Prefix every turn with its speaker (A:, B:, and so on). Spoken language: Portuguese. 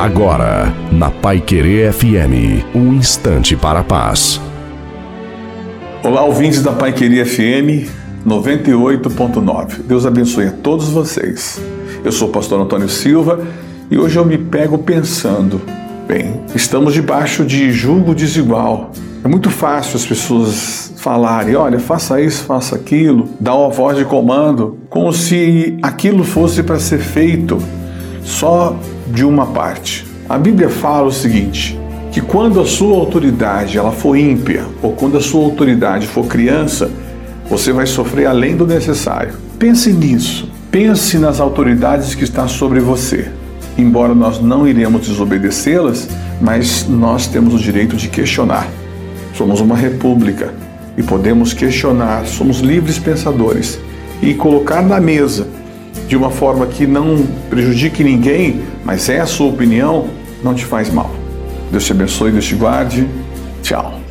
A: Agora, na Pai Querer FM, um instante para a paz.
B: Olá, ouvintes da Pai Querer FM 98.9. Deus abençoe a todos vocês. Eu sou o pastor Antônio Silva e hoje eu me pego pensando, bem, estamos debaixo de julgo desigual. É muito fácil as pessoas falarem, olha, faça isso, faça aquilo, dar uma voz de comando, como se aquilo fosse para ser feito só de uma parte. A Bíblia fala o seguinte: que quando a sua autoridade ela for ímpia ou quando a sua autoridade for criança, você vai sofrer além do necessário. Pense nisso. Pense nas autoridades que estão sobre você. Embora nós não iremos desobedecê-las, mas nós temos o direito de questionar. Somos uma república e podemos questionar, somos livres pensadores e colocar na mesa de uma forma que não prejudique ninguém, mas é a sua opinião, não te faz mal. Deus te abençoe, Deus te guarde. Tchau.